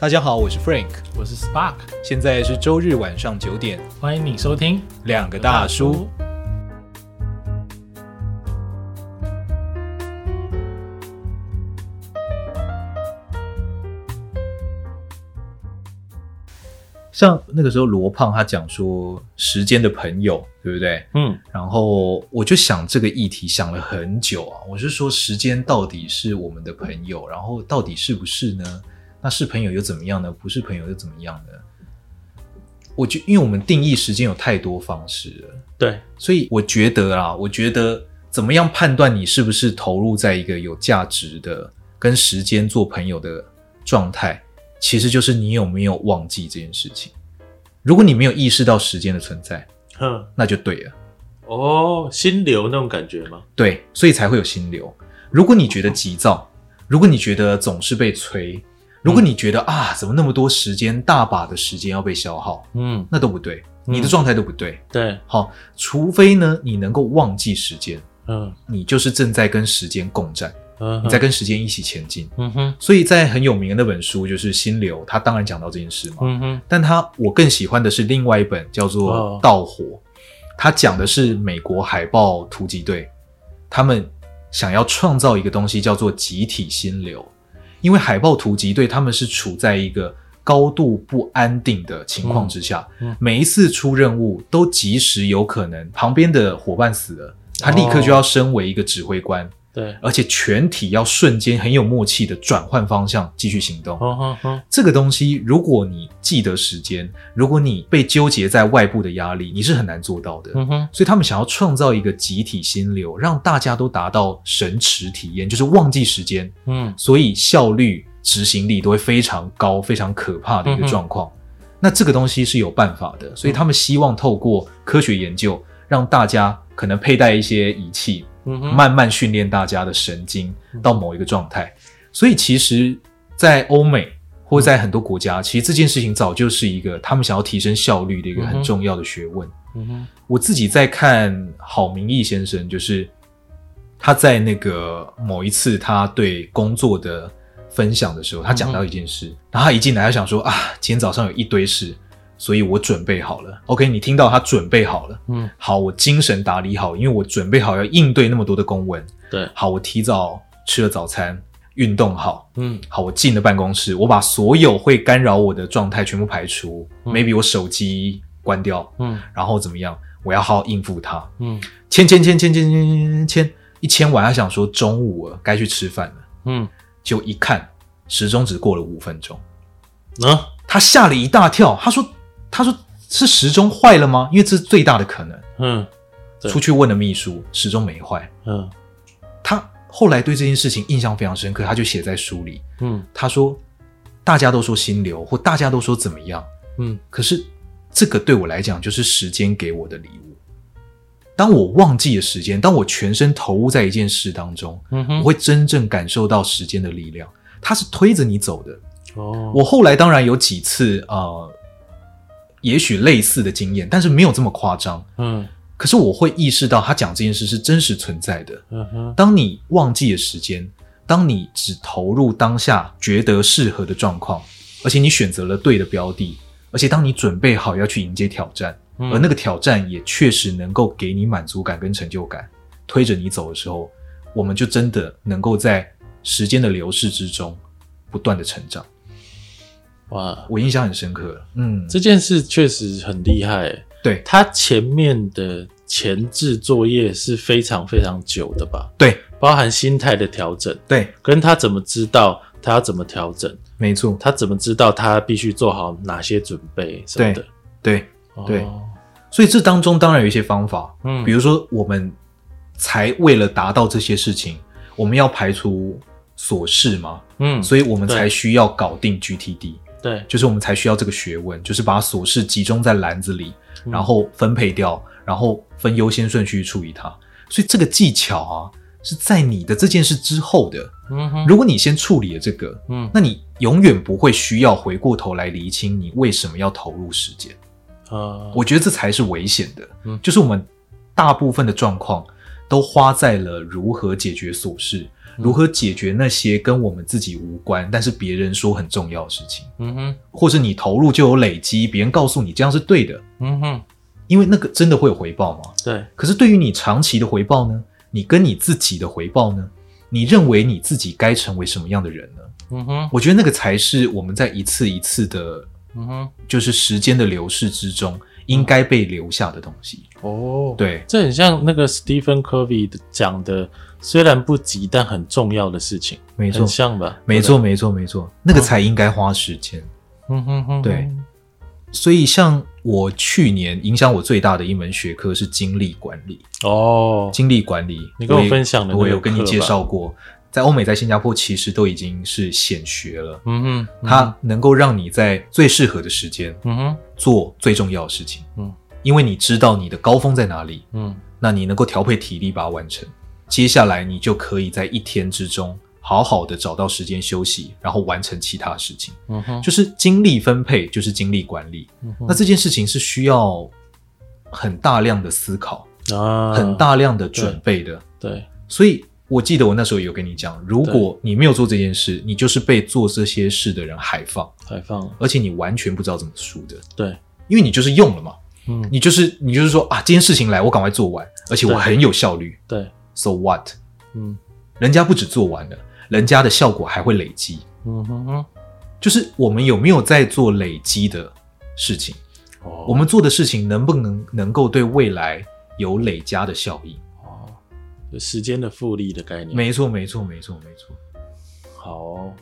大家好，我是 Frank，我是 Spark，现在是周日晚上九点，欢迎你收听两个大叔。像那个时候罗胖他讲说时间的朋友，对不对？嗯，然后我就想这个议题想了很久啊，我是说时间到底是我们的朋友，然后到底是不是呢？那是朋友又怎么样呢？不是朋友又怎么样呢？我觉，因为我们定义时间有太多方式了，对，所以我觉得啊，我觉得怎么样判断你是不是投入在一个有价值的跟时间做朋友的状态？其实就是你有没有忘记这件事情。如果你没有意识到时间的存在，哼，那就对了。哦，心流那种感觉吗？对，所以才会有心流。如果你觉得急躁，如果你觉得总是被催，如果你觉得、嗯、啊，怎么那么多时间，大把的时间要被消耗，嗯，那都不对，你的状态都不对。对，好，除非呢，你能够忘记时间，嗯，你就是正在跟时间共战。嗯，你在跟时间一起前进。嗯哼，所以在很有名的那本书就是《心流》，他当然讲到这件事嘛。嗯哼，但他我更喜欢的是另外一本叫做《盗火》，他讲的是美国海豹突击队，他们想要创造一个东西叫做集体心流，因为海豹突击队他们是处在一个高度不安定的情况之下，嗯，每一次出任务都及时有可能旁边的伙伴死了，他立刻就要升为一个指挥官。对，而且全体要瞬间很有默契的转换方向，继续行动。哦哦哦。这个东西，如果你记得时间，如果你被纠结在外部的压力，你是很难做到的。嗯哼。所以他们想要创造一个集体心流，让大家都达到神驰体验，就是忘记时间。嗯。所以效率、执行力都会非常高，非常可怕的一个状况。嗯。那这个东西是有办法的，所以他们希望透过科学研究，让大家可能佩戴一些仪器。慢慢训练大家的神经到某一个状态，所以其实，在欧美或在很多国家，其实这件事情早就是一个他们想要提升效率的一个很重要的学问。嗯哼，我自己在看郝明义先生，就是他在那个某一次他对工作的分享的时候，他讲到一件事，然后他一进来，他想说啊，今天早上有一堆事。所以我准备好了，OK，你听到他准备好了，嗯，好，我精神打理好，因为我准备好要应对那么多的公文，对，好，我提早吃了早餐，运动好，嗯，好，我进了办公室，我把所有会干扰我的状态全部排除，嗯，maybe 我手机关掉，嗯，然后怎么样，我要好好应付他，嗯，签签签签签签签签，一签完，他想说中午了，该去吃饭了，嗯，就一看时钟只过了五分钟，啊，他吓了一大跳，他说。他说：“是时钟坏了吗？因为这是最大的可能。”嗯，出去问了秘书，时钟没坏。嗯，他后来对这件事情印象非常深刻，他就写在书里。嗯，他说：“大家都说心流，或大家都说怎么样？嗯，可是这个对我来讲就是时间给我的礼物。当我忘记了时间，当我全身投入在一件事当中，嗯哼，我会真正感受到时间的力量。它是推着你走的。哦，我后来当然有几次呃。”也许类似的经验，但是没有这么夸张。嗯，可是我会意识到他讲这件事是真实存在的。嗯哼，当你忘记了时间，当你只投入当下觉得适合的状况，而且你选择了对的标的，而且当你准备好要去迎接挑战，嗯，而那个挑战也确实能够给你满足感跟成就感，推着你走的时候，我们就真的能够在时间的流逝之中不断的成长。哇，我印象很深刻。嗯，这件事确实很厉害。对，他前面的前置作业是非常非常久的吧？对，包含心态的调整。对，跟他怎么知道他要怎么调整？没错，他怎么知道他必须做好哪些准备什么的？对，对，对。哦，所以这当中当然有一些方法。嗯，比如说我们才为了达到这些事情，我们要排除琐事嘛。嗯，所以我们才需要搞定 GTD。对，就是我们才需要这个学问，就是把琐事集中在篮子里，嗯，然后分配掉，然后分优先顺序处理它。所以这个技巧啊，是在你的这件事之后的。嗯哼，如果你先处理了这个，嗯，那你永远不会需要回过头来厘清你为什么要投入时间。啊，我觉得这才是危险的。嗯，就是我们大部分的状况，都花在了如何解决琐事，嗯、如何解决那些跟我们自己无关，但是别人说很重要的事情。嗯哼，或者你投入就有累积，别人告诉你这样是对的。嗯哼，因为那个真的会有回报吗？对。可是对于你长期的回报呢？你跟你自己的回报呢？你认为你自己该成为什么样的人呢？嗯哼，我觉得那个才是我们在一次一次的，嗯哼，就是时间的流逝之中应该被留下的东西。哦，对，这很像那个 Stephen Covey 讲的，虽然不急但很重要的事情，没错，很像吧？没错，没错，没错，那个才应该花时间。嗯哼哼，对。所以，像我去年影响我最大的一门学科是精力管理。哦，精力管理，你跟我分享的，我有跟你介绍过，在欧美，在新加坡，其实都已经是显学了。嗯哼，它能够让你在最适合的时间，嗯哼，做最重要的事情。嗯，因为你知道你的高峰在哪里。嗯，那你能够调配体力把它完成，接下来你就可以在一天之中。好好的找到时间休息，然后完成其他事情。嗯哼，就是精力分配，就是精力管理。那这件事情是需要很大量的思考啊，很大量的准备的。对，对，所以我记得我那时候有跟你讲，如果你没有做这件事，你就是被做这些事的人海放，海放，而且你完全不知道怎么输的。对，因为你就是用了嘛。嗯，你就是你就是说啊，这件事情来，我赶快做完，而且我很有效率。对，，So what？嗯，人家不止做完了。人家的效果还会累积，嗯哼哼，就是我们有没有在做累积的事情？哦，我们做的事情能不能能够对未来有累加的效应？时间的复利的概念。没错，没错，没错，没错。好哦。